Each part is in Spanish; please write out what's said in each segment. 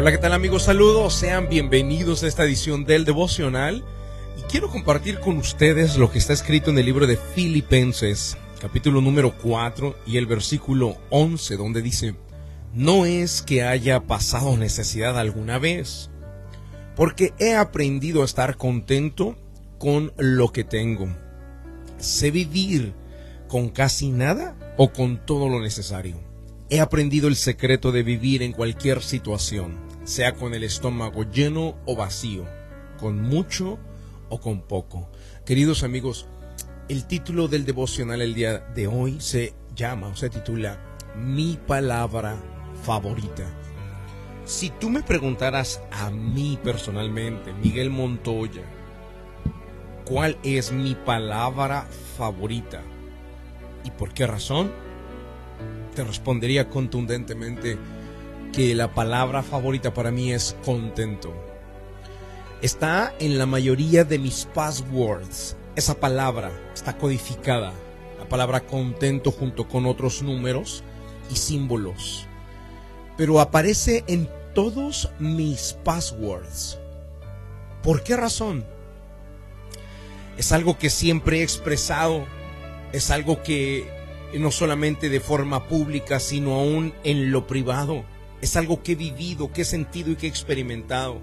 Hola, ¿qué tal amigos? Saludos, sean bienvenidos a esta edición del devocional. Y quiero compartir con ustedes lo que está escrito en el libro de Filipenses, capítulo número 4 y el versículo 11, donde dice, no es que haya pasado necesidad alguna vez, porque he aprendido a estar contento con lo que tengo. Sé vivir con casi nada o con todo lo necesario. He aprendido el secreto de vivir en cualquier situación, sea con el estómago lleno o vacío, con mucho o con poco. Queridos amigos, el título del devocional el día de hoy se llama o se titula Mi palabra favorita. Si tú me preguntaras a mí personalmente, Miguel Montoya, ¿cuál es mi palabra favorita? ¿Y por qué razón? Te respondería contundentemente que la palabra favorita para mí es contento. Está en la mayoría de mis passwords. Esa palabra está codificada. La palabra contento junto con otros números y símbolos. Pero aparece en todos mis passwords. ¿Por qué razón? Es algo que siempre he expresado es algo que no solamente de forma pública, sino aún en lo privado, es algo que he vivido, que he sentido y que he experimentado.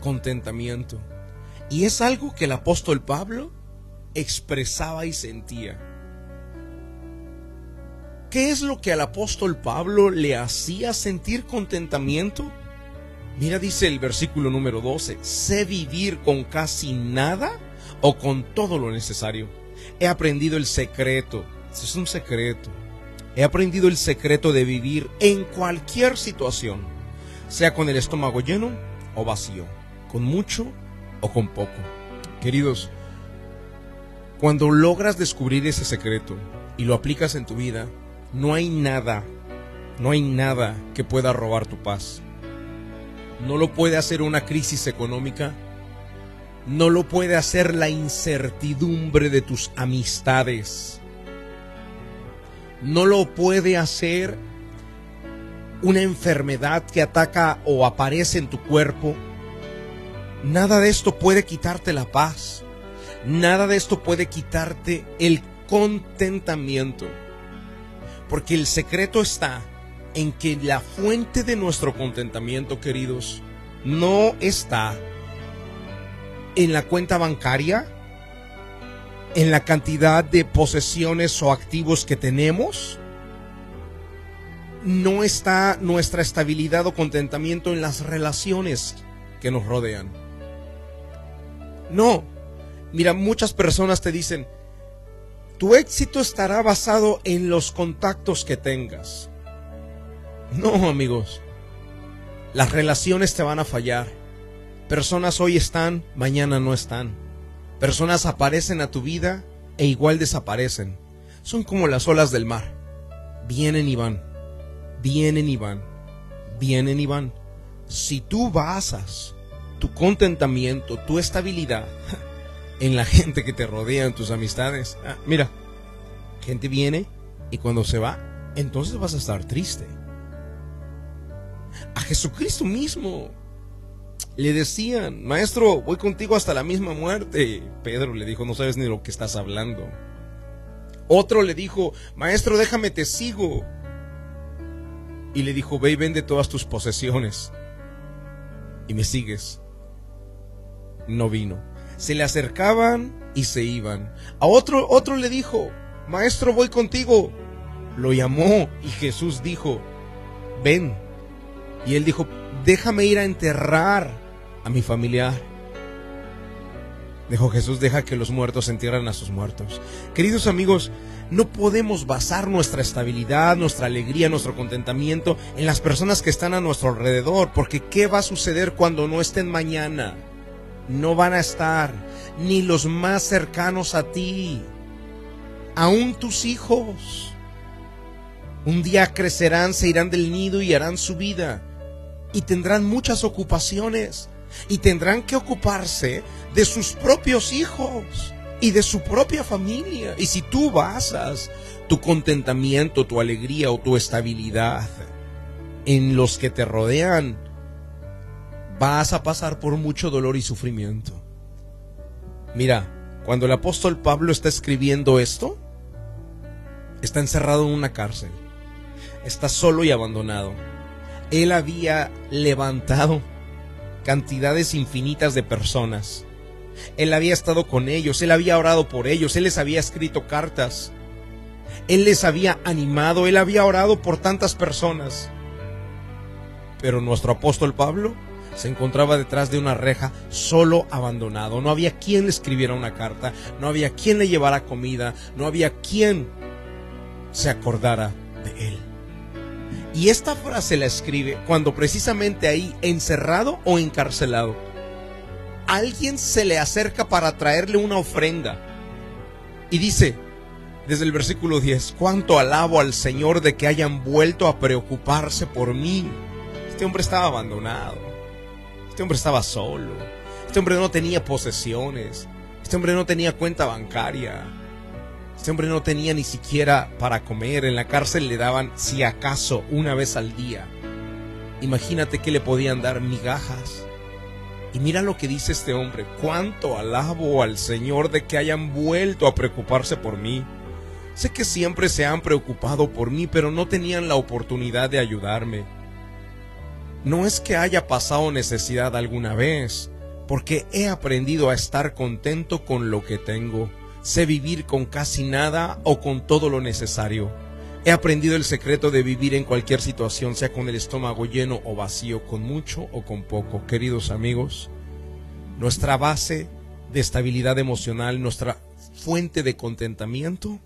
Contentamiento. Y es algo que el apóstol Pablo expresaba y sentía. ¿Qué es lo que al apóstol Pablo le hacía sentir contentamiento? Mira, dice el versículo número 12, sé vivir con casi nada o con todo lo necesario He aprendido el secreto. es un secreto. He aprendido el secreto de vivir en cualquier situación, sea con el estómago lleno o vacío, con mucho o con poco. Queridos, cuando logras descubrir ese secreto y lo aplicas en tu vida, no hay nada, no hay nada que pueda robar tu paz. No lo puede hacer una crisis económica, no lo puede hacer la incertidumbre de tus amistades. No lo puede hacer una enfermedad que ataca o aparece en tu cuerpo. Nada de esto puede quitarte la paz. Nada de esto puede quitarte el contentamiento. Porque el secreto está en que la fuente de nuestro contentamiento, queridos, no está en la cuenta bancaria, en la cantidad de posesiones o activos que tenemos. No está nuestra estabilidad o contentamiento en las relaciones que nos rodean. No. Mira, muchas personas te dicen, tu éxito estará basado en los contactos que tengas. No, amigos. Las relaciones te van a fallar Personas hoy están, mañana no están. Personas aparecen a tu vida e igual desaparecen. Son como las olas del mar. Vienen y van. Vienen y van. Vienen y van. Si tú basas tu contentamiento, tu estabilidad en la gente que te rodea, en tus amistades, ah, mira, gente viene y cuando se va, entonces vas a estar triste. A Jesucristo mismo le decían, maestro, voy contigo hasta la misma muerte. Pedro le dijo, no sabes ni lo que estás hablando. Otro le dijo, maestro, déjame, te sigo. Y le dijo, ve y vende todas tus posesiones. Y me sigues. No vino. Se le acercaban y se iban. A otro, otro le dijo, maestro, voy contigo. Lo llamó y Jesús dijo, ven. Y él dijo, déjame ir a enterrar a mi familiar. Dijo Jesús, deja que los muertos entierren a sus muertos. Queridos amigos, no podemos basar nuestra estabilidad, nuestra alegría, nuestro contentamiento en las personas que están a nuestro alrededor, porque ¿qué va a suceder cuando no estén mañana? No van a estar ni los más cercanos a ti, aún tus hijos. Un día crecerán, se irán del nido y harán su vida y tendrán muchas ocupaciones y tendrán que ocuparse de sus propios hijos y de su propia familia. Y si tú basas tu contentamiento, tu alegría o tu estabilidad en los que te rodean, vas a pasar por mucho dolor y sufrimiento. Mira, cuando el apóstol Pablo está escribiendo esto, está encerrado en una cárcel, está solo y abandonado. Él había levantado cantidades infinitas de personas. Él había estado con ellos, él había orado por ellos, él les había escrito cartas, él les había animado, él había orado por tantas personas. Pero nuestro apóstol Pablo se encontraba detrás de una reja, solo abandonado. No había quien le escribiera una carta, no había quien le llevara comida, no había quien se acordara. Y esta frase la escribe cuando precisamente ahí, encerrado o encarcelado, alguien se le acerca para traerle una ofrenda. Y dice, desde el versículo 10, cuánto alabo al Señor de que hayan vuelto a preocuparse por mí. Este hombre estaba abandonado. Este hombre estaba solo. Este hombre no tenía posesiones. Este hombre no tenía cuenta bancaria. Este hombre no tenía ni siquiera para comer. En la cárcel le daban, si acaso, una vez al día. Imagínate que le podían dar migajas. Y mira lo que dice este hombre. Cuánto alabo al Señor de que hayan vuelto a preocuparse por mí. Sé que siempre se han preocupado por mí, pero no tenían la oportunidad de ayudarme no es que haya pasado necesidad alguna vez, porque he aprendido a estar contento con lo que tengo. Sé vivir con casi nada o con todo lo necesario. He aprendido el secreto de vivir en cualquier situación, sea con el estómago lleno o vacío, con mucho o con poco. Queridos amigos, nuestra base de estabilidad emocional, nuestra fuente de contentamiento,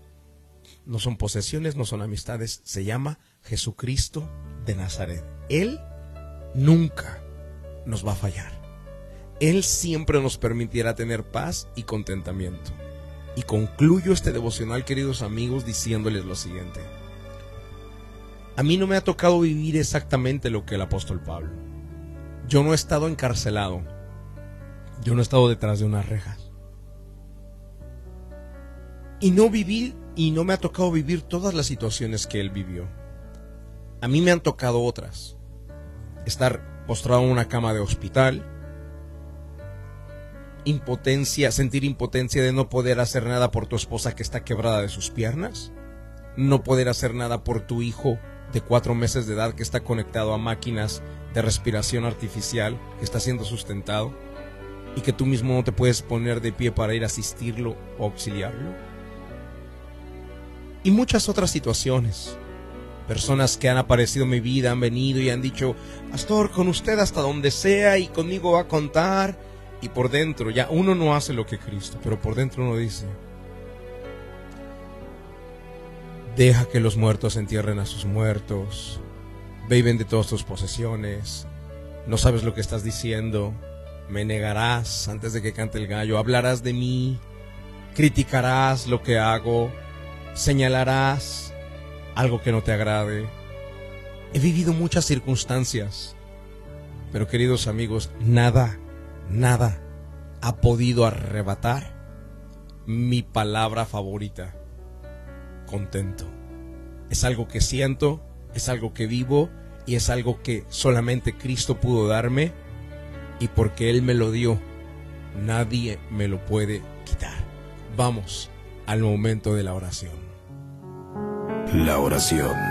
no son posesiones, no son amistades, se llama Jesucristo de Nazaret. Él nunca nos va a fallar. Él siempre nos permitirá tener paz y contentamiento. Y concluyo este devocional, queridos amigos, diciéndoles lo siguiente. A mí no me ha tocado vivir exactamente lo que el apóstol Pablo. Yo no he estado encarcelado. Yo no he estado detrás de unas rejas. Y no viví y no me ha tocado vivir todas las situaciones que él vivió. A mí me han tocado otras estar postrado en una cama de hospital, impotencia, sentir impotencia de no poder hacer nada por tu esposa que está quebrada de sus piernas, no poder hacer nada por tu hijo de cuatro meses de edad que está conectado a máquinas de respiración artificial, que está siendo sustentado, y que tú mismo no te puedes poner de pie para ir a asistirlo o auxiliarlo. Y muchas otras situaciones Personas que han aparecido en mi vida han venido y han dicho, Pastor, con usted hasta donde sea y conmigo va a contar. Y por dentro, ya uno no hace lo que Cristo, pero por dentro uno dice, deja que los muertos entierren a sus muertos, viven de todas tus posesiones, no sabes lo que estás diciendo, me negarás antes de que cante el gallo, hablarás de mí, criticarás lo que hago, señalarás algo que no te agrade. He vivido muchas circunstancias, pero queridos amigos, nada, nada ha podido arrebatar mi palabra favorita, contento. Es algo que siento, es algo que vivo y es algo que solamente Cristo pudo darme y porque Él me lo dio, nadie me lo puede quitar. Vamos al momento de la oración. La oración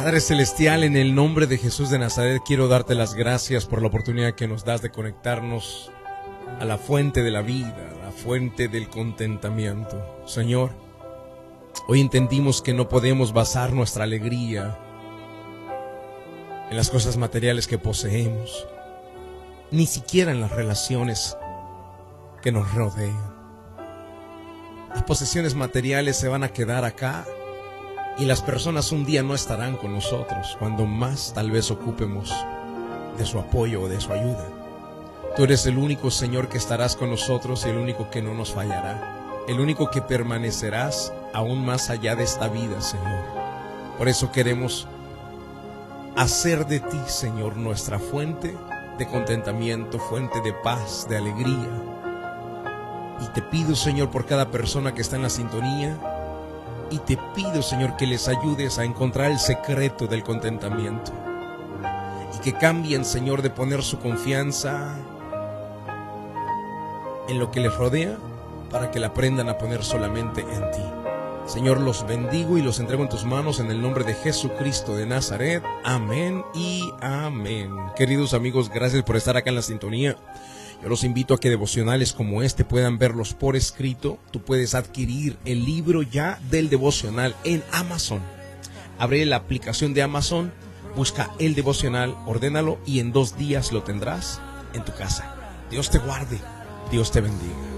Padre Celestial, en el nombre de Jesús de Nazaret, quiero darte las gracias por la oportunidad que nos das de conectarnos a la fuente de la vida, a la fuente del contentamiento. Señor, hoy entendimos que no podemos basar nuestra alegría en las cosas materiales que poseemos, ni siquiera en las relaciones que nos rodean. Las posesiones materiales se van a quedar acá y las personas un día no estarán con nosotros cuando más tal vez ocupemos de su apoyo o de su ayuda. Tú eres el único Señor que estarás con nosotros y el único que no nos fallará, el único que permanecerás aún más allá de esta vida, Señor. Por eso queremos hacer de ti, Señor, nuestra fuente de contentamiento, fuente de paz, de alegría. Y te pido, Señor, por cada persona que está en la sintonía, y te pido, Señor, que les ayudes a encontrar el secreto del contentamiento. Y que cambien, Señor, de poner su confianza en lo que les rodea para que la aprendan a poner solamente en ti. Señor, los bendigo y los entrego en tus manos en el nombre de Jesucristo de Nazaret. Amén y amén. Queridos amigos, gracias por estar acá en la sintonía. Yo los invito a que devocionales como este puedan verlos por escrito. Tú puedes adquirir el libro ya del devocional en Amazon. Abre la aplicación de Amazon, busca el devocional, ordénalo y en dos días lo tendrás en tu casa. Dios te guarde, Dios te bendiga.